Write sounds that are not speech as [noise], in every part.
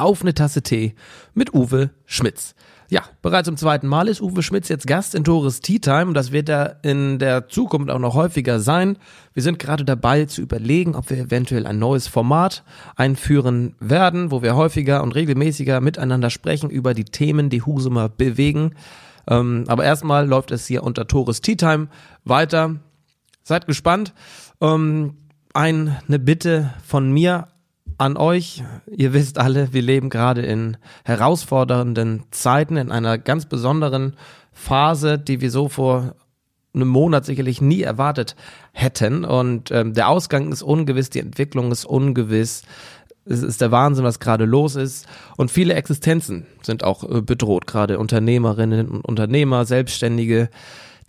Auf eine Tasse Tee mit Uwe Schmitz. Ja, bereits zum zweiten Mal ist Uwe Schmitz jetzt Gast in Tores Tea Time und das wird er in der Zukunft auch noch häufiger sein. Wir sind gerade dabei zu überlegen, ob wir eventuell ein neues Format einführen werden, wo wir häufiger und regelmäßiger miteinander sprechen über die Themen, die Husumer bewegen. Ähm, aber erstmal läuft es hier unter Tores Tea Time weiter. Seid gespannt. Ähm, eine Bitte von mir an euch. Ihr wisst alle, wir leben gerade in herausfordernden Zeiten, in einer ganz besonderen Phase, die wir so vor einem Monat sicherlich nie erwartet hätten. Und ähm, der Ausgang ist ungewiss, die Entwicklung ist ungewiss. Es ist der Wahnsinn, was gerade los ist. Und viele Existenzen sind auch äh, bedroht, gerade Unternehmerinnen und Unternehmer, Selbstständige.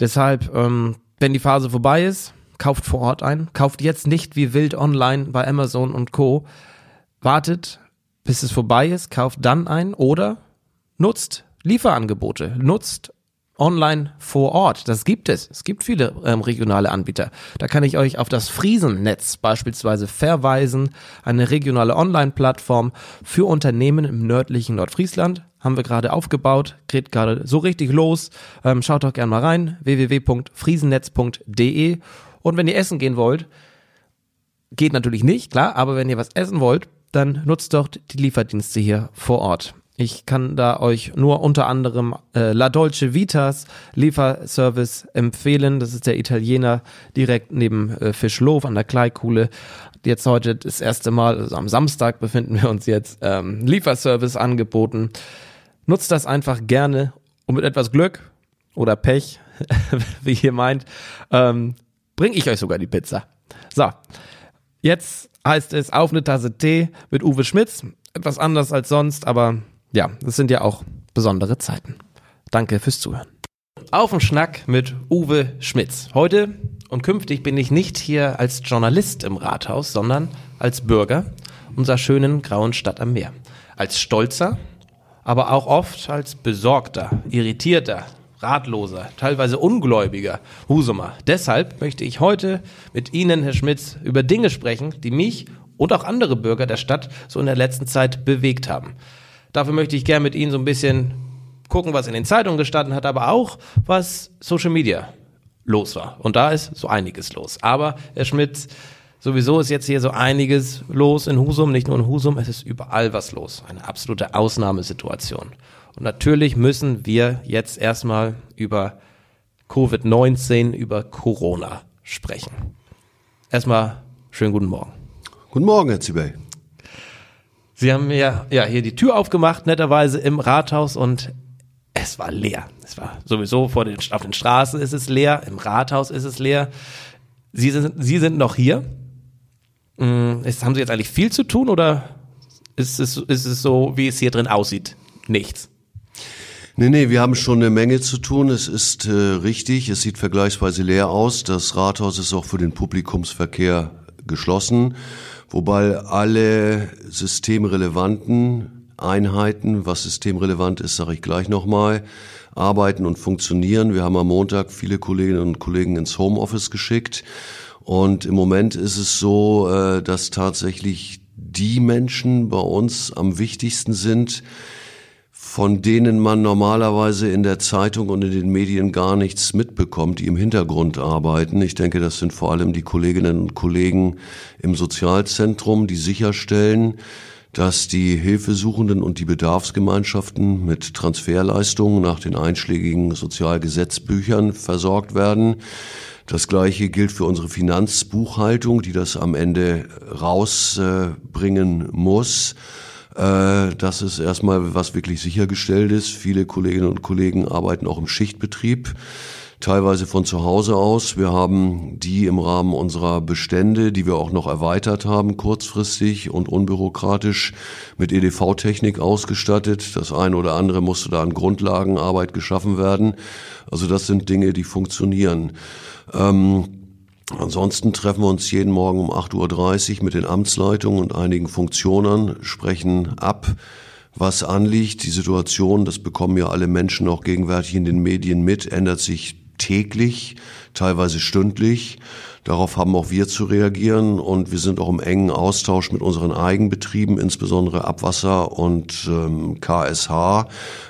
Deshalb, ähm, wenn die Phase vorbei ist, kauft vor Ort ein. Kauft jetzt nicht wie wild online bei Amazon und Co wartet, bis es vorbei ist, kauft dann ein oder nutzt Lieferangebote, nutzt online vor Ort. Das gibt es. Es gibt viele ähm, regionale Anbieter. Da kann ich euch auf das Friesennetz beispielsweise verweisen. Eine regionale Online-Plattform für Unternehmen im nördlichen Nordfriesland. Haben wir gerade aufgebaut, geht gerade so richtig los. Ähm, schaut doch gerne mal rein. www.friesennetz.de Und wenn ihr essen gehen wollt, geht natürlich nicht, klar, aber wenn ihr was essen wollt, dann nutzt doch die Lieferdienste hier vor Ort. Ich kann da euch nur unter anderem äh, La Dolce Vitas Lieferservice empfehlen. Das ist der Italiener direkt neben äh, Fischlof an der Kleikuhle. Jetzt heute das erste Mal, also am Samstag befinden wir uns jetzt, ähm, Lieferservice angeboten. Nutzt das einfach gerne und mit etwas Glück oder Pech, [laughs] wie ihr meint, ähm, bringe ich euch sogar die Pizza. So, jetzt heißt es auf eine Tasse Tee mit Uwe Schmitz. Etwas anders als sonst, aber ja, das sind ja auch besondere Zeiten. Danke fürs Zuhören. Auf den Schnack mit Uwe Schmitz. Heute und künftig bin ich nicht hier als Journalist im Rathaus, sondern als Bürger unserer schönen grauen Stadt am Meer. Als stolzer, aber auch oft als besorgter, irritierter, ratloser, teilweise ungläubiger Husumer. Deshalb möchte ich heute mit Ihnen, Herr Schmitz, über Dinge sprechen, die mich und auch andere Bürger der Stadt so in der letzten Zeit bewegt haben. Dafür möchte ich gerne mit Ihnen so ein bisschen gucken, was in den Zeitungen gestanden hat, aber auch, was Social Media los war. Und da ist so einiges los. Aber, Herr Schmitz, sowieso ist jetzt hier so einiges los in Husum, nicht nur in Husum, es ist überall was los. Eine absolute Ausnahmesituation. Und natürlich müssen wir jetzt erstmal über Covid-19, über Corona sprechen. Erstmal schönen guten Morgen. Guten Morgen, Herr Zibey. Sie haben mir ja hier die Tür aufgemacht, netterweise im Rathaus und es war leer. Es war sowieso vor den, auf den Straßen ist es leer, im Rathaus ist es leer. Sie sind, Sie sind noch hier. Hm, ist, haben Sie jetzt eigentlich viel zu tun oder ist es, ist es so, wie es hier drin aussieht? Nichts. Nee, nee, wir haben schon eine Menge zu tun. Es ist äh, richtig, es sieht vergleichsweise leer aus. Das Rathaus ist auch für den Publikumsverkehr geschlossen, wobei alle systemrelevanten Einheiten, was systemrelevant ist, sage ich gleich nochmal, arbeiten und funktionieren. Wir haben am Montag viele Kolleginnen und Kollegen ins Homeoffice geschickt. Und im Moment ist es so, äh, dass tatsächlich die Menschen bei uns am wichtigsten sind, von denen man normalerweise in der Zeitung und in den Medien gar nichts mitbekommt, die im Hintergrund arbeiten. Ich denke, das sind vor allem die Kolleginnen und Kollegen im Sozialzentrum, die sicherstellen, dass die Hilfesuchenden und die Bedarfsgemeinschaften mit Transferleistungen nach den einschlägigen Sozialgesetzbüchern versorgt werden. Das Gleiche gilt für unsere Finanzbuchhaltung, die das am Ende rausbringen muss. Äh, das ist erstmal, was wirklich sichergestellt ist. Viele Kolleginnen und Kollegen arbeiten auch im Schichtbetrieb teilweise von zu Hause aus. Wir haben die im Rahmen unserer Bestände, die wir auch noch erweitert haben, kurzfristig und unbürokratisch mit EDV-Technik ausgestattet. Das eine oder andere musste da an Grundlagenarbeit geschaffen werden. Also das sind Dinge, die funktionieren. Ähm, Ansonsten treffen wir uns jeden Morgen um 8.30 Uhr mit den Amtsleitungen und einigen Funktionern, sprechen ab, was anliegt. Die Situation, das bekommen ja alle Menschen auch gegenwärtig in den Medien mit, ändert sich täglich, teilweise stündlich. Darauf haben auch wir zu reagieren und wir sind auch im engen Austausch mit unseren Eigenbetrieben, insbesondere Abwasser und ähm, KSH,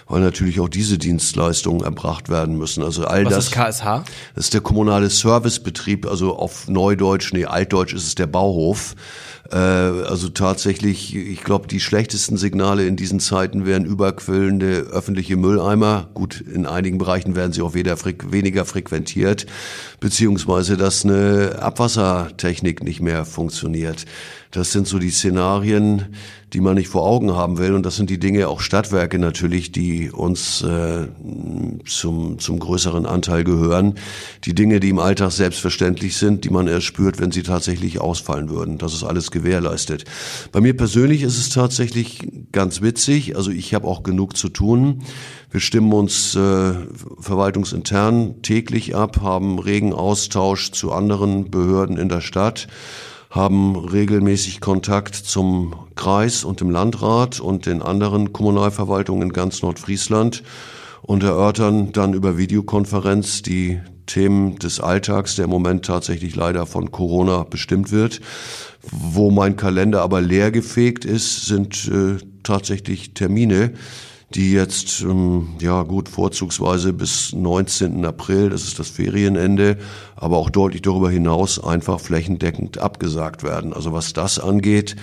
weil natürlich auch diese Dienstleistungen erbracht werden müssen. Also all Was das. ist KSH? Das ist der kommunale Servicebetrieb, also auf Neudeutsch, nee, Altdeutsch ist es der Bauhof. Äh, also tatsächlich, ich glaube, die schlechtesten Signale in diesen Zeiten wären überquellende öffentliche Mülleimer. Gut, in einigen Bereichen werden sie auch weniger frequentiert, beziehungsweise dass eine Abwassertechnik nicht mehr funktioniert. Das sind so die Szenarien, die man nicht vor Augen haben will. Und das sind die Dinge, auch Stadtwerke natürlich, die uns äh, zum, zum größeren Anteil gehören. Die Dinge, die im Alltag selbstverständlich sind, die man erst spürt, wenn sie tatsächlich ausfallen würden. Das ist alles gewährleistet. Bei mir persönlich ist es tatsächlich ganz witzig. Also ich habe auch genug zu tun. Wir stimmen uns äh, verwaltungsintern täglich ab, haben regen Austausch zu anderen Behörden in der Stadt haben regelmäßig Kontakt zum Kreis und dem Landrat und den anderen Kommunalverwaltungen in ganz Nordfriesland und erörtern dann über Videokonferenz die Themen des Alltags, der im Moment tatsächlich leider von Corona bestimmt wird. Wo mein Kalender aber leer gefegt ist, sind äh, tatsächlich Termine, die jetzt, ähm, ja gut, vorzugsweise bis 19. April, das ist das Ferienende, aber auch deutlich darüber hinaus einfach flächendeckend abgesagt werden. Also was das angeht,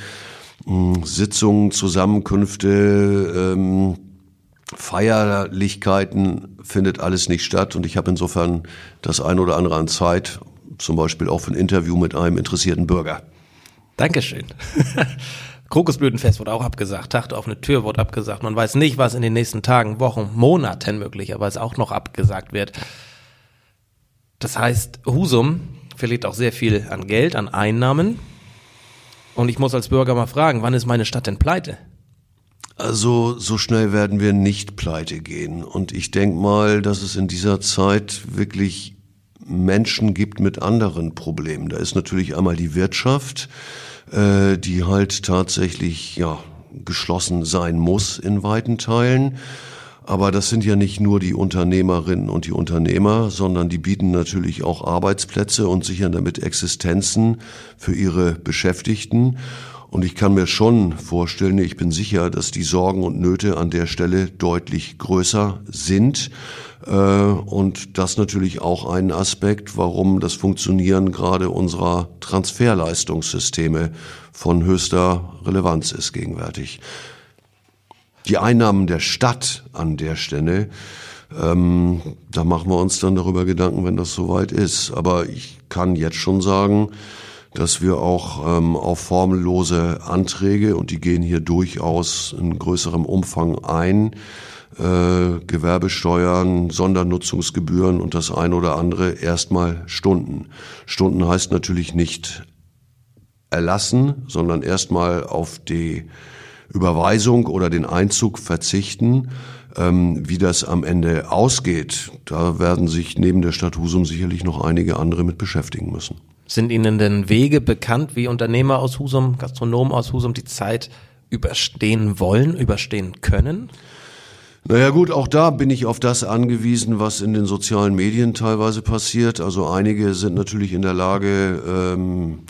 ähm, Sitzungen, Zusammenkünfte, ähm, Feierlichkeiten findet alles nicht statt und ich habe insofern das ein oder andere an Zeit, zum Beispiel auch für ein Interview mit einem interessierten Bürger. Dankeschön. [laughs] Krokusblütenfest wurde auch abgesagt, Tag auf eine Tür wurde abgesagt. Man weiß nicht, was in den nächsten Tagen, Wochen, Monaten möglicherweise auch noch abgesagt wird. Das heißt, Husum verliert auch sehr viel an Geld, an Einnahmen. Und ich muss als Bürger mal fragen, wann ist meine Stadt denn pleite? Also so schnell werden wir nicht pleite gehen. Und ich denke mal, dass es in dieser Zeit wirklich Menschen gibt mit anderen Problemen. Da ist natürlich einmal die Wirtschaft, äh, die halt tatsächlich ja geschlossen sein muss in weiten Teilen. Aber das sind ja nicht nur die Unternehmerinnen und die Unternehmer, sondern die bieten natürlich auch Arbeitsplätze und sichern damit Existenzen für ihre Beschäftigten. Und ich kann mir schon vorstellen, ich bin sicher, dass die Sorgen und Nöte an der Stelle deutlich größer sind. Äh, und das natürlich auch ein Aspekt, warum das Funktionieren gerade unserer Transferleistungssysteme von höchster Relevanz ist gegenwärtig. Die Einnahmen der Stadt an der Stelle, ähm, da machen wir uns dann darüber Gedanken, wenn das soweit ist. Aber ich kann jetzt schon sagen, dass wir auch ähm, auf formellose Anträge, und die gehen hier durchaus in größerem Umfang ein, äh, Gewerbesteuern, Sondernutzungsgebühren und das ein oder andere erstmal Stunden. Stunden heißt natürlich nicht erlassen, sondern erstmal auf die Überweisung oder den Einzug verzichten. Ähm, wie das am Ende ausgeht, da werden sich neben der Stadt Husum sicherlich noch einige andere mit beschäftigen müssen. Sind Ihnen denn Wege bekannt, wie Unternehmer aus Husum, Gastronomen aus Husum die Zeit überstehen wollen, überstehen können? Naja gut, auch da bin ich auf das angewiesen, was in den sozialen Medien teilweise passiert. Also einige sind natürlich in der Lage, ähm,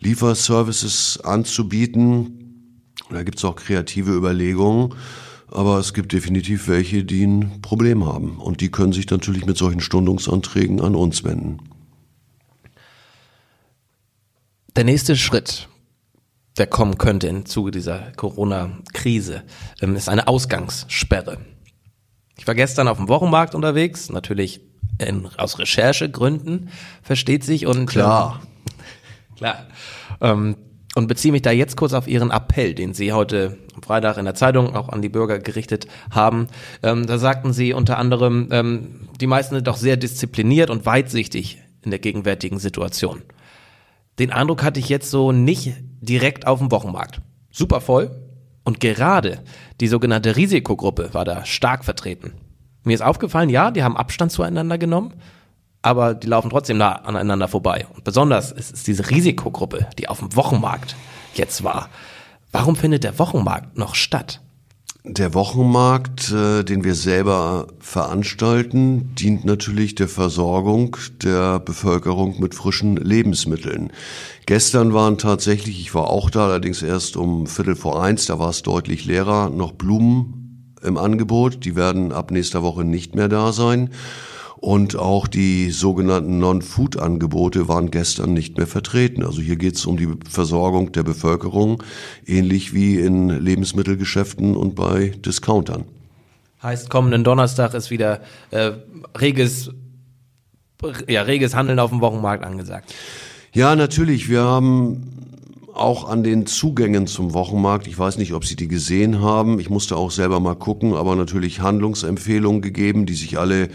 Lieferservices anzubieten. Da gibt's auch kreative Überlegungen. Aber es gibt definitiv welche, die ein Problem haben. Und die können sich natürlich mit solchen Stundungsanträgen an uns wenden. Der nächste Schritt, der kommen könnte im Zuge dieser Corona-Krise, ähm, ist eine Ausgangssperre. Ich war gestern auf dem Wochenmarkt unterwegs, natürlich in, aus Recherchegründen, versteht sich. Und, Klar. Ähm, [laughs] klar. Ähm, und beziehe mich da jetzt kurz auf Ihren Appell, den Sie heute am Freitag in der Zeitung auch an die Bürger gerichtet haben. Ähm, da sagten Sie unter anderem, ähm, die meisten sind doch sehr diszipliniert und weitsichtig in der gegenwärtigen Situation. Den Eindruck hatte ich jetzt so nicht direkt auf dem Wochenmarkt. Super voll. Und gerade die sogenannte Risikogruppe war da stark vertreten. Mir ist aufgefallen, ja, die haben Abstand zueinander genommen, aber die laufen trotzdem nah aneinander vorbei. Und besonders ist es diese Risikogruppe, die auf dem Wochenmarkt jetzt war. Warum findet der Wochenmarkt noch statt? Der Wochenmarkt, äh, den wir selber veranstalten, dient natürlich der Versorgung der Bevölkerung mit frischen Lebensmitteln. Gestern waren tatsächlich, ich war auch da, allerdings erst um Viertel vor eins, da war es deutlich leerer, noch Blumen im Angebot. Die werden ab nächster Woche nicht mehr da sein. Und auch die sogenannten Non-Food-Angebote waren gestern nicht mehr vertreten. Also hier geht es um die Versorgung der Bevölkerung, ähnlich wie in Lebensmittelgeschäften und bei Discountern. Heißt, kommenden Donnerstag ist wieder äh, reges, ja, reges Handeln auf dem Wochenmarkt angesagt. Ja, natürlich. Wir haben auch an den Zugängen zum Wochenmarkt, ich weiß nicht, ob Sie die gesehen haben, ich musste auch selber mal gucken, aber natürlich Handlungsempfehlungen gegeben, die sich alle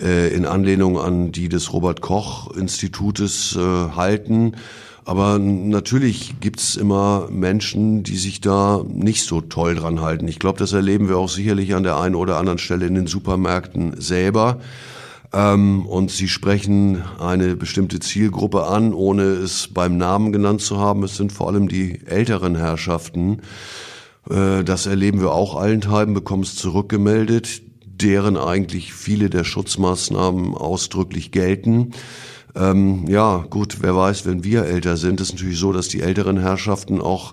äh, in Anlehnung an die des Robert Koch Institutes äh, halten. Aber natürlich gibt's immer Menschen, die sich da nicht so toll dran halten. Ich glaube, das erleben wir auch sicherlich an der einen oder anderen Stelle in den Supermärkten selber. Ähm, und sie sprechen eine bestimmte Zielgruppe an, ohne es beim Namen genannt zu haben. Es sind vor allem die älteren Herrschaften. Äh, das erleben wir auch allenthalben, bekommen es zurückgemeldet deren eigentlich viele der Schutzmaßnahmen ausdrücklich gelten. Ähm, ja, gut, wer weiß, wenn wir älter sind, ist natürlich so, dass die älteren Herrschaften auch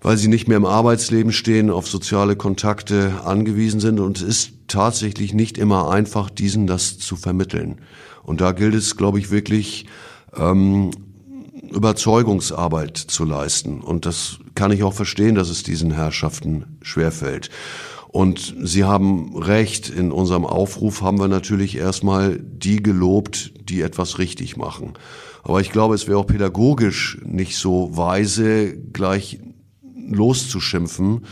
weil sie nicht mehr im Arbeitsleben stehen, auf soziale Kontakte angewiesen sind und es ist tatsächlich nicht immer einfach, diesen das zu vermitteln. Und da gilt es, glaube ich, wirklich ähm, Überzeugungsarbeit zu leisten. Und das kann ich auch verstehen, dass es diesen Herrschaften schwerfällt. Und Sie haben recht, in unserem Aufruf haben wir natürlich erstmal die gelobt, die etwas richtig machen. Aber ich glaube, es wäre auch pädagogisch nicht so weise, gleich loszuschimpfen,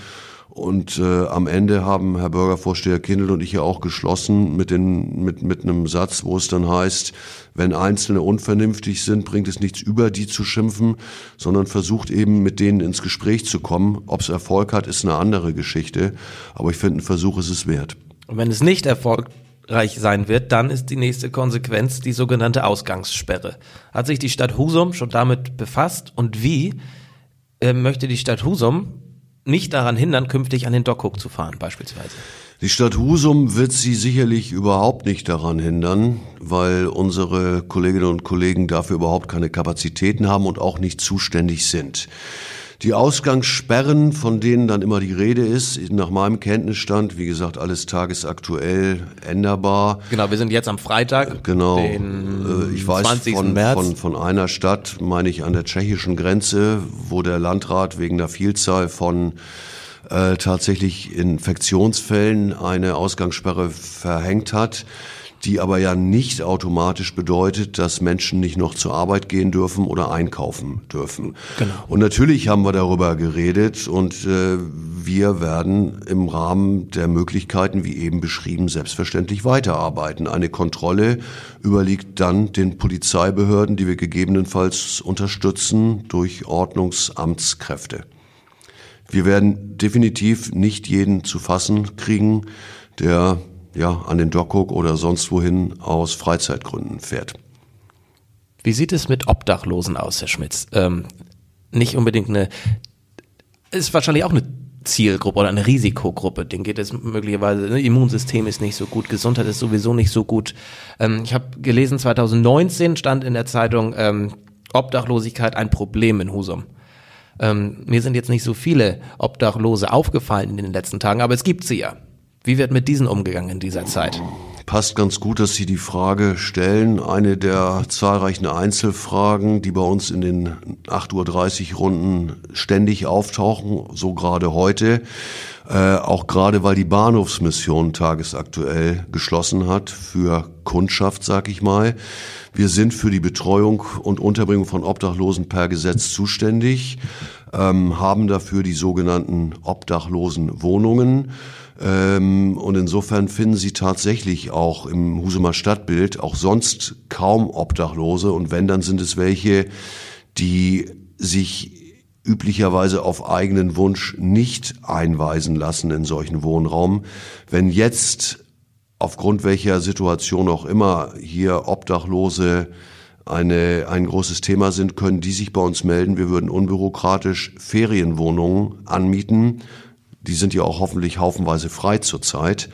und äh, am Ende haben Herr Bürgervorsteher Kindl und ich ja auch geschlossen mit, den, mit, mit einem Satz, wo es dann heißt, wenn Einzelne unvernünftig sind, bringt es nichts über die zu schimpfen, sondern versucht eben mit denen ins Gespräch zu kommen. Ob es Erfolg hat, ist eine andere Geschichte. Aber ich finde, ein Versuch ist es wert. Und wenn es nicht erfolgreich sein wird, dann ist die nächste Konsequenz die sogenannte Ausgangssperre. Hat sich die Stadt Husum schon damit befasst und wie äh, möchte die Stadt Husum nicht daran hindern, künftig an den Dockhook zu fahren, beispielsweise. Die Stadt Husum wird sie sicherlich überhaupt nicht daran hindern, weil unsere Kolleginnen und Kollegen dafür überhaupt keine Kapazitäten haben und auch nicht zuständig sind. Die Ausgangssperren, von denen dann immer die Rede ist, nach meinem Kenntnisstand, wie gesagt, alles tagesaktuell änderbar. Genau, wir sind jetzt am Freitag. Genau. Äh, ich weiß 20. Von. Von, von einer Stadt, meine ich, an der tschechischen Grenze, wo der Landrat wegen der Vielzahl von äh, tatsächlich Infektionsfällen eine Ausgangssperre verhängt hat die aber ja nicht automatisch bedeutet, dass Menschen nicht noch zur Arbeit gehen dürfen oder einkaufen dürfen. Genau. Und natürlich haben wir darüber geredet und äh, wir werden im Rahmen der Möglichkeiten, wie eben beschrieben, selbstverständlich weiterarbeiten. Eine Kontrolle überliegt dann den Polizeibehörden, die wir gegebenenfalls unterstützen durch Ordnungsamtskräfte. Wir werden definitiv nicht jeden zu fassen kriegen, der ja, an den Dockhook oder sonst wohin aus Freizeitgründen fährt. Wie sieht es mit Obdachlosen aus, Herr Schmitz? Ähm, nicht unbedingt eine, ist wahrscheinlich auch eine Zielgruppe oder eine Risikogruppe. Den geht es möglicherweise, ne? Immunsystem ist nicht so gut, Gesundheit ist sowieso nicht so gut. Ähm, ich habe gelesen, 2019 stand in der Zeitung ähm, Obdachlosigkeit ein Problem in Husum. Ähm, mir sind jetzt nicht so viele Obdachlose aufgefallen in den letzten Tagen, aber es gibt sie ja. Wie wird mit diesen umgegangen in dieser Zeit? Passt ganz gut, dass Sie die Frage stellen. Eine der zahlreichen Einzelfragen, die bei uns in den 8.30 Uhr Runden ständig auftauchen, so gerade heute. Äh, auch gerade, weil die Bahnhofsmission tagesaktuell geschlossen hat für Kundschaft, sag ich mal. Wir sind für die Betreuung und Unterbringung von Obdachlosen per Gesetz zuständig, ähm, haben dafür die sogenannten Obdachlosenwohnungen. Ähm, und insofern finden Sie tatsächlich auch im Husumer Stadtbild auch sonst kaum Obdachlose. Und wenn, dann sind es welche, die sich üblicherweise auf eigenen Wunsch nicht einweisen lassen in solchen Wohnraum. Wenn jetzt aufgrund welcher Situation auch immer hier Obdachlose eine, ein großes Thema sind, können die sich bei uns melden. Wir würden unbürokratisch Ferienwohnungen anmieten die sind ja auch hoffentlich haufenweise frei zurzeit,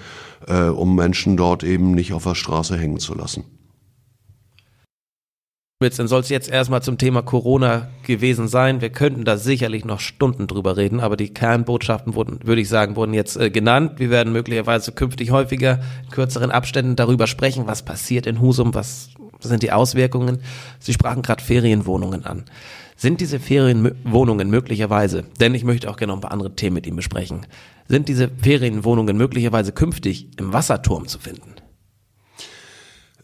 äh, um Menschen dort eben nicht auf der Straße hängen zu lassen. Dann soll es jetzt erstmal zum Thema Corona gewesen sein. Wir könnten da sicherlich noch Stunden drüber reden, aber die Kernbotschaften wurden, würde ich sagen, wurden jetzt äh, genannt. Wir werden möglicherweise künftig häufiger in kürzeren Abständen darüber sprechen, was passiert in Husum, was sind die Auswirkungen. Sie sprachen gerade Ferienwohnungen an. Sind diese Ferienwohnungen möglicherweise, denn ich möchte auch gerne noch ein paar andere Themen mit Ihnen besprechen, sind diese Ferienwohnungen möglicherweise künftig im Wasserturm zu finden?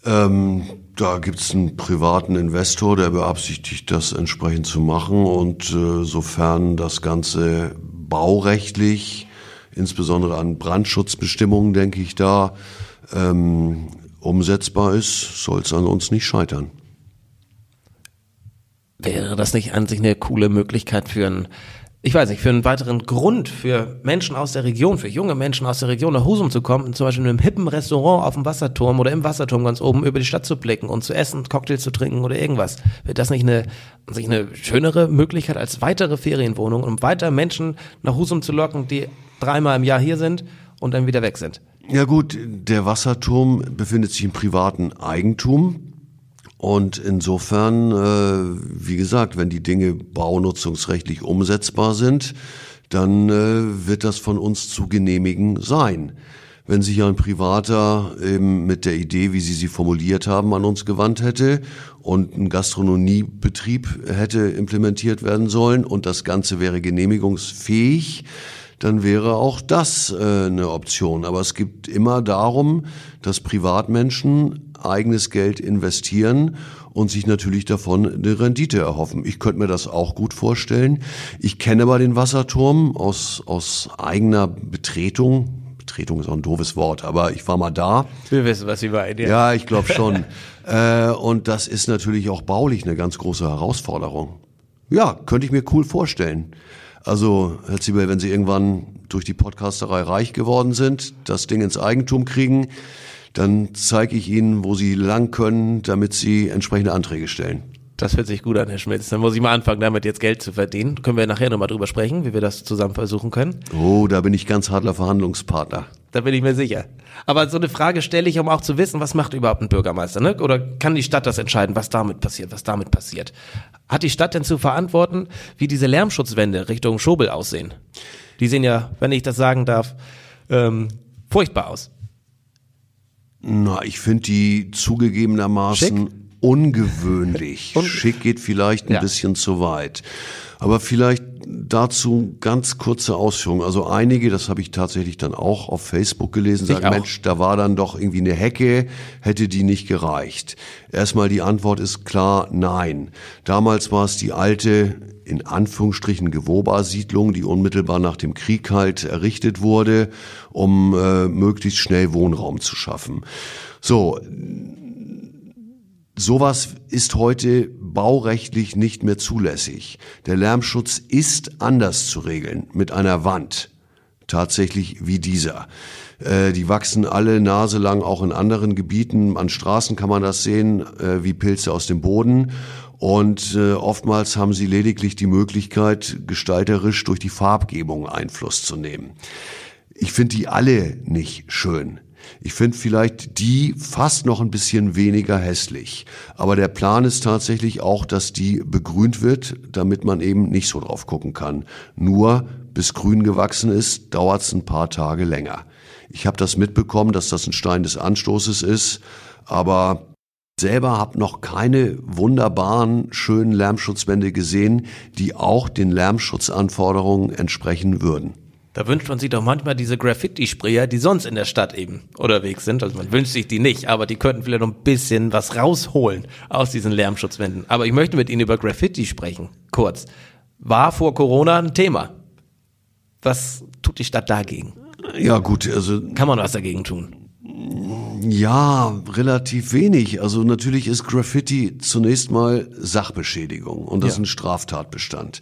Ähm, da gibt's einen privaten Investor, der beabsichtigt, das entsprechend zu machen. Und äh, sofern das Ganze baurechtlich, insbesondere an Brandschutzbestimmungen, denke ich, da ähm, umsetzbar ist, soll es an uns nicht scheitern. Wäre das nicht an sich eine coole Möglichkeit für einen ich weiß nicht, für einen weiteren Grund für Menschen aus der Region, für junge Menschen aus der Region nach Husum zu kommen, zum Beispiel in einem hippen Restaurant auf dem Wasserturm oder im Wasserturm ganz oben über die Stadt zu blicken und zu essen, Cocktails zu trinken oder irgendwas. Wäre das nicht eine, sich eine schönere Möglichkeit als weitere Ferienwohnung, um weiter Menschen nach Husum zu locken, die dreimal im Jahr hier sind und dann wieder weg sind? Ja gut, der Wasserturm befindet sich im privaten Eigentum. Und insofern, äh, wie gesagt, wenn die Dinge baunutzungsrechtlich umsetzbar sind, dann äh, wird das von uns zu genehmigen sein. Wenn sich ein Privater eben mit der Idee, wie Sie sie formuliert haben, an uns gewandt hätte und ein Gastronomiebetrieb hätte implementiert werden sollen und das Ganze wäre genehmigungsfähig, dann wäre auch das äh, eine Option. Aber es gibt immer darum, dass Privatmenschen eigenes Geld investieren und sich natürlich davon eine Rendite erhoffen. Ich könnte mir das auch gut vorstellen. Ich kenne aber den Wasserturm aus, aus eigener Betretung. Betretung ist auch ein doofes Wort, aber ich war mal da. Wir wissen, was Sie meinen. Ja, ja ich glaube schon. [laughs] äh, und das ist natürlich auch baulich eine ganz große Herausforderung. Ja, könnte ich mir cool vorstellen. Also, Herr Ziebel, wenn Sie irgendwann durch die Podcasterei reich geworden sind, das Ding ins Eigentum kriegen, dann zeige ich Ihnen, wo Sie lang können, damit Sie entsprechende Anträge stellen. Das hört sich gut an, Herr Schmitz. Dann muss ich mal anfangen, damit jetzt Geld zu verdienen. Können wir nachher nochmal drüber sprechen, wie wir das zusammen versuchen können? Oh, da bin ich ganz hartler Verhandlungspartner. Da bin ich mir sicher. Aber so eine Frage stelle ich, um auch zu wissen, was macht überhaupt ein Bürgermeister, ne? Oder kann die Stadt das entscheiden, was damit passiert, was damit passiert? Hat die Stadt denn zu verantworten, wie diese Lärmschutzwände Richtung Schobel aussehen? Die sehen ja, wenn ich das sagen darf, ähm, furchtbar aus. Na, ich finde die zugegebenermaßen Schick? Ungewöhnlich. Schick geht vielleicht ein ja. bisschen zu weit. Aber vielleicht dazu ganz kurze Ausführungen. Also einige, das habe ich tatsächlich dann auch auf Facebook gelesen, sagen, Mensch, da war dann doch irgendwie eine Hecke, hätte die nicht gereicht. Erstmal die Antwort ist klar, nein. Damals war es die alte, in Anführungsstrichen Gewoba-Siedlung, die unmittelbar nach dem Krieg halt errichtet wurde, um äh, möglichst schnell Wohnraum zu schaffen. So, Sowas ist heute baurechtlich nicht mehr zulässig. Der Lärmschutz ist anders zu regeln mit einer Wand. Tatsächlich wie dieser. Äh, die wachsen alle naselang auch in anderen Gebieten. An Straßen kann man das sehen, äh, wie Pilze aus dem Boden. Und äh, oftmals haben sie lediglich die Möglichkeit, gestalterisch durch die Farbgebung Einfluss zu nehmen. Ich finde die alle nicht schön. Ich finde vielleicht die fast noch ein bisschen weniger hässlich. Aber der Plan ist tatsächlich auch, dass die begrünt wird, damit man eben nicht so drauf gucken kann. Nur bis grün gewachsen ist, dauert es ein paar Tage länger. Ich habe das mitbekommen, dass das ein Stein des Anstoßes ist, aber selber habe noch keine wunderbaren, schönen Lärmschutzwände gesehen, die auch den Lärmschutzanforderungen entsprechen würden. Da wünscht man sich doch manchmal diese Graffiti-Sprayer, die sonst in der Stadt eben unterwegs sind. Also man wünscht sich die nicht, aber die könnten vielleicht noch ein bisschen was rausholen aus diesen Lärmschutzwänden. Aber ich möchte mit Ihnen über Graffiti sprechen, kurz. War vor Corona ein Thema. Was tut die Stadt dagegen? Ja gut, also... Kann man was dagegen tun? Ja, relativ wenig. Also natürlich ist Graffiti zunächst mal Sachbeschädigung und das ja. ist ein Straftatbestand.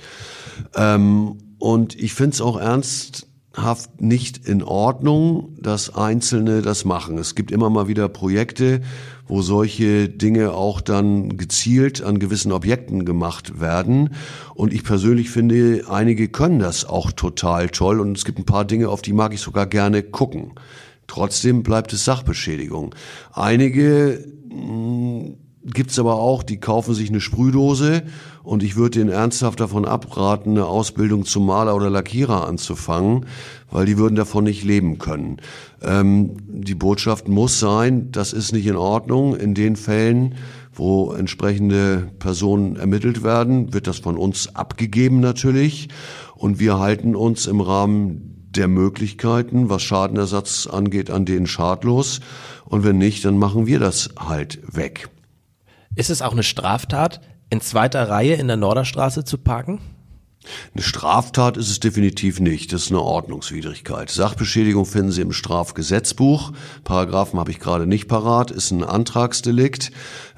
Ähm, und ich finde es auch ernst haft nicht in Ordnung, dass Einzelne das machen. Es gibt immer mal wieder Projekte, wo solche Dinge auch dann gezielt an gewissen Objekten gemacht werden. Und ich persönlich finde, einige können das auch total toll. Und es gibt ein paar Dinge, auf die mag ich sogar gerne gucken. Trotzdem bleibt es Sachbeschädigung. Einige mh, gibt's aber auch, die kaufen sich eine Sprühdose und ich würde denen ernsthaft davon abraten, eine Ausbildung zum Maler oder Lackierer anzufangen, weil die würden davon nicht leben können. Ähm, die Botschaft muss sein, das ist nicht in Ordnung. In den Fällen, wo entsprechende Personen ermittelt werden, wird das von uns abgegeben natürlich und wir halten uns im Rahmen der Möglichkeiten, was Schadenersatz angeht, an denen schadlos. Und wenn nicht, dann machen wir das halt weg. Ist es auch eine Straftat, in zweiter Reihe in der Norderstraße zu parken? Eine Straftat ist es definitiv nicht. Das ist eine Ordnungswidrigkeit. Sachbeschädigung finden Sie im Strafgesetzbuch. Paragraphen habe ich gerade nicht parat. Ist ein Antragsdelikt.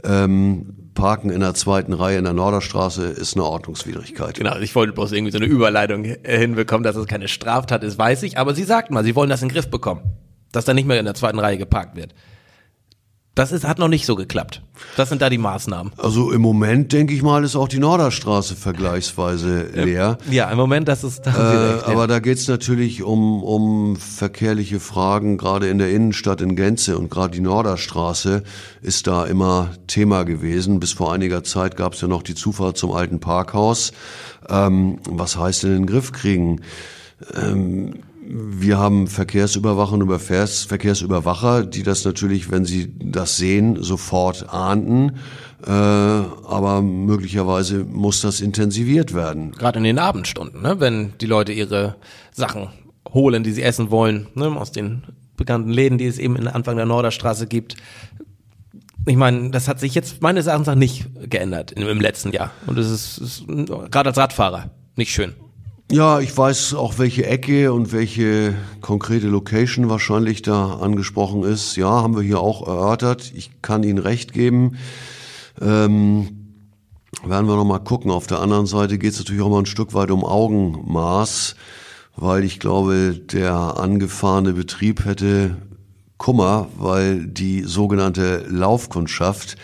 Ähm, Parken in der zweiten Reihe in der Norderstraße ist eine Ordnungswidrigkeit. Genau, ich wollte bloß irgendwie so eine Überleitung hinbekommen, dass es keine Straftat ist, weiß ich. Aber Sie sagten mal, Sie wollen das in den Griff bekommen. Dass da nicht mehr in der zweiten Reihe geparkt wird. Das ist, hat noch nicht so geklappt. Das sind da die Maßnahmen. Also im Moment, denke ich mal, ist auch die Norderstraße vergleichsweise leer. Ja, im Moment, das ist da äh, recht, Aber ja. da geht's natürlich um, um verkehrliche Fragen, gerade in der Innenstadt in Gänze und gerade die Norderstraße ist da immer Thema gewesen. Bis vor einiger Zeit gab's ja noch die Zufahrt zum alten Parkhaus. Ähm, was heißt denn in den Griff kriegen? Ähm, wir haben Verkehrsüberwacher und Verkehrsüberwacher, die das natürlich, wenn sie das sehen, sofort ahnden. Äh, aber möglicherweise muss das intensiviert werden. Gerade in den Abendstunden, ne? wenn die Leute ihre Sachen holen, die sie essen wollen, ne? aus den bekannten Läden, die es eben in Anfang der Norderstraße gibt. Ich meine, das hat sich jetzt meines Erachtens nach nicht geändert im, im letzten Jahr. Und es ist, ist gerade als Radfahrer nicht schön. Ja, ich weiß auch, welche Ecke und welche konkrete Location wahrscheinlich da angesprochen ist. Ja, haben wir hier auch erörtert. Ich kann Ihnen recht geben. Ähm, werden wir noch mal gucken. Auf der anderen Seite geht es natürlich auch mal ein Stück weit um Augenmaß, weil ich glaube, der angefahrene Betrieb hätte Kummer, weil die sogenannte Laufkundschaft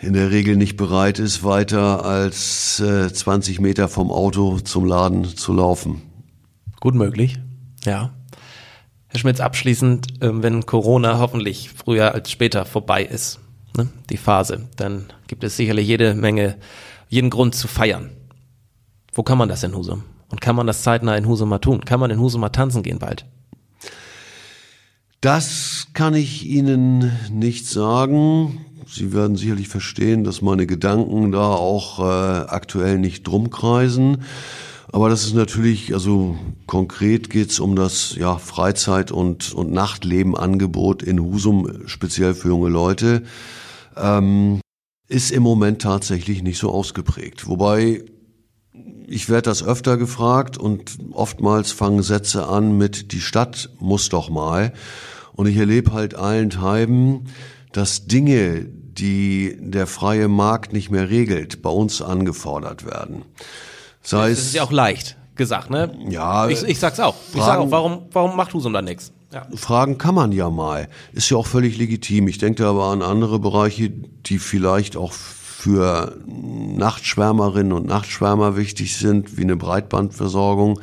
in der Regel nicht bereit ist, weiter als äh, 20 Meter vom Auto zum Laden zu laufen. Gut möglich, ja. Herr Schmitz, abschließend, äh, wenn Corona hoffentlich früher als später vorbei ist, ne, die Phase, dann gibt es sicherlich jede Menge, jeden Grund zu feiern. Wo kann man das in Husum? Und kann man das zeitnah in Husum mal tun? Kann man in Husum mal tanzen gehen bald? Das kann ich Ihnen nicht sagen. Sie werden sicherlich verstehen, dass meine Gedanken da auch äh, aktuell nicht drum kreisen. Aber das ist natürlich, also konkret geht's um das ja, Freizeit- und, und Nachtlebenangebot in Husum, speziell für junge Leute. Ähm, ist im Moment tatsächlich nicht so ausgeprägt. Wobei ich werde das öfter gefragt und oftmals fangen Sätze an mit die Stadt muss doch mal. Und ich erlebe halt allenthalben, dass Dinge, die der freie Markt nicht mehr regelt, bei uns angefordert werden. Sei das ist ja auch leicht gesagt, ne? Ja. Ich, ich sag's auch. Fragen, ich sag auch, warum, warum macht Husum da nichts? Ja. Fragen kann man ja mal. Ist ja auch völlig legitim. Ich denke aber an andere Bereiche, die vielleicht auch für Nachtschwärmerinnen und Nachtschwärmer wichtig sind, wie eine Breitbandversorgung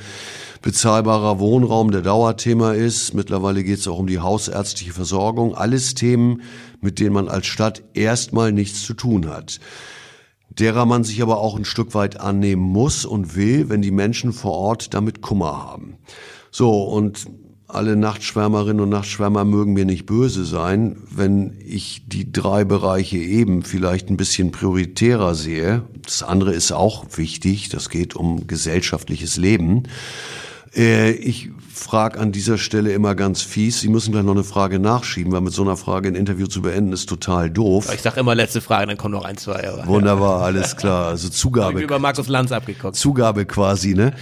bezahlbarer Wohnraum der Dauerthema ist. Mittlerweile geht es auch um die hausärztliche Versorgung. Alles Themen, mit denen man als Stadt erstmal nichts zu tun hat. Derer man sich aber auch ein Stück weit annehmen muss und will, wenn die Menschen vor Ort damit Kummer haben. So, und alle Nachtschwärmerinnen und Nachtschwärmer mögen mir nicht böse sein, wenn ich die drei Bereiche eben vielleicht ein bisschen prioritärer sehe. Das andere ist auch wichtig, das geht um gesellschaftliches Leben. Äh, ich frage an dieser Stelle immer ganz fies, Sie müssen gleich noch eine Frage nachschieben, weil mit so einer Frage ein Interview zu beenden ist total doof. Ich sage immer letzte Frage, dann kommen noch ein, zwei. Aber, Wunderbar, ja. alles klar. Also [laughs] Zugabe. über Markus Lanz abgeguckt. Zugabe quasi, ne?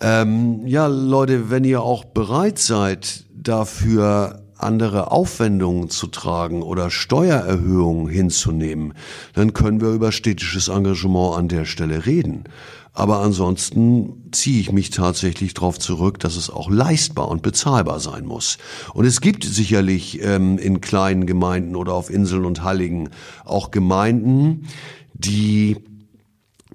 Ähm, ja, Leute, wenn ihr auch bereit seid, dafür andere Aufwendungen zu tragen oder Steuererhöhungen hinzunehmen, dann können wir über städtisches Engagement an der Stelle reden. Aber ansonsten ziehe ich mich tatsächlich darauf zurück, dass es auch leistbar und bezahlbar sein muss. Und es gibt sicherlich ähm, in kleinen Gemeinden oder auf Inseln und Halligen auch Gemeinden, die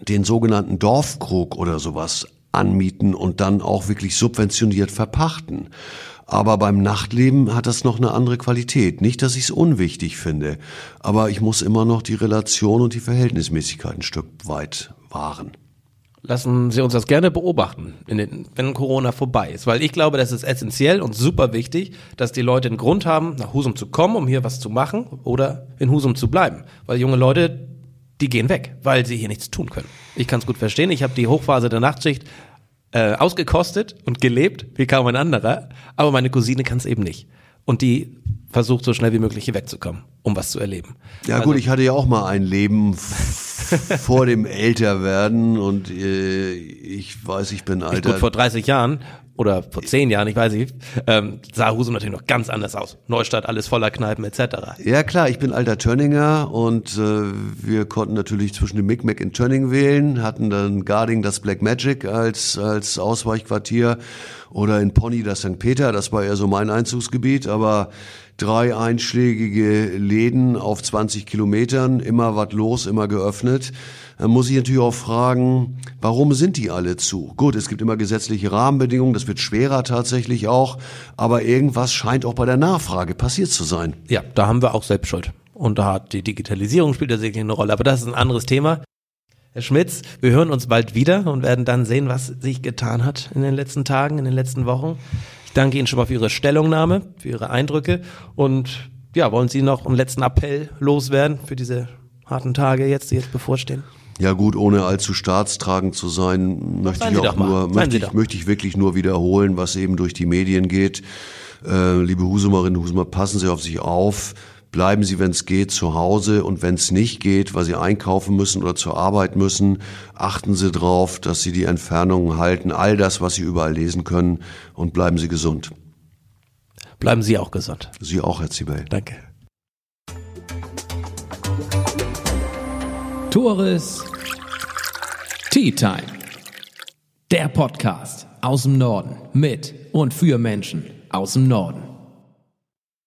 den sogenannten Dorfkrug oder sowas anmieten und dann auch wirklich subventioniert verpachten. Aber beim Nachtleben hat das noch eine andere Qualität. Nicht, dass ich es unwichtig finde, aber ich muss immer noch die Relation und die Verhältnismäßigkeit ein Stück weit wahren. Lassen Sie uns das gerne beobachten, den, wenn Corona vorbei ist. Weil ich glaube, das ist essentiell und super wichtig, dass die Leute einen Grund haben, nach Husum zu kommen, um hier was zu machen oder in Husum zu bleiben. Weil junge Leute, die gehen weg, weil sie hier nichts tun können. Ich kann es gut verstehen. Ich habe die Hochphase der Nachtschicht äh, ausgekostet und gelebt, wie kaum ein anderer. Aber meine Cousine kann es eben nicht. Und die versucht so schnell wie möglich hier wegzukommen, um was zu erleben. Ja also, gut, ich hatte ja auch mal ein Leben vor dem Älterwerden und äh, ich weiß, ich bin alter. Gut, vor 30 Jahren oder vor zehn Jahren, ich weiß nicht, ähm, sah Husum natürlich noch ganz anders aus. Neustadt, alles voller Kneipen etc. Ja klar, ich bin alter Tönninger und äh, wir konnten natürlich zwischen dem Micmac in Tönning wählen, hatten dann Garding das Black Magic als, als Ausweichquartier oder in Pony das St. Peter, das war eher so mein Einzugsgebiet, aber drei einschlägige Läden auf 20 Kilometern, immer was los, immer geöffnet. Dann muss ich natürlich auch fragen, warum sind die alle zu? Gut, es gibt immer gesetzliche Rahmenbedingungen, das wird schwerer tatsächlich auch, aber irgendwas scheint auch bei der Nachfrage passiert zu sein. Ja, da haben wir auch selbst Schuld. Und da hat die Digitalisierung spielt da sicherlich eine Rolle, aber das ist ein anderes Thema. Herr Schmitz, wir hören uns bald wieder und werden dann sehen, was sich getan hat in den letzten Tagen, in den letzten Wochen danke Ihnen schon mal für Ihre Stellungnahme, für Ihre Eindrücke und ja, wollen Sie noch einen letzten Appell loswerden für diese harten Tage jetzt, die jetzt bevorstehen? Ja gut, ohne allzu staatstragend zu sein, möchte ich auch nur, möchte ich, möchte ich wirklich nur wiederholen, was eben durch die Medien geht. Äh, liebe Husumerinnen, Husumer, passen Sie auf sich auf bleiben Sie, wenn es geht, zu Hause und wenn es nicht geht, weil Sie einkaufen müssen oder zur Arbeit müssen, achten Sie darauf, dass Sie die Entfernungen halten, all das, was Sie überall lesen können und bleiben Sie gesund. Bleiben Sie auch gesund. Sie auch, Herr Zibel. Danke. Tores Tea Time. Der Podcast aus dem Norden mit und für Menschen aus dem Norden.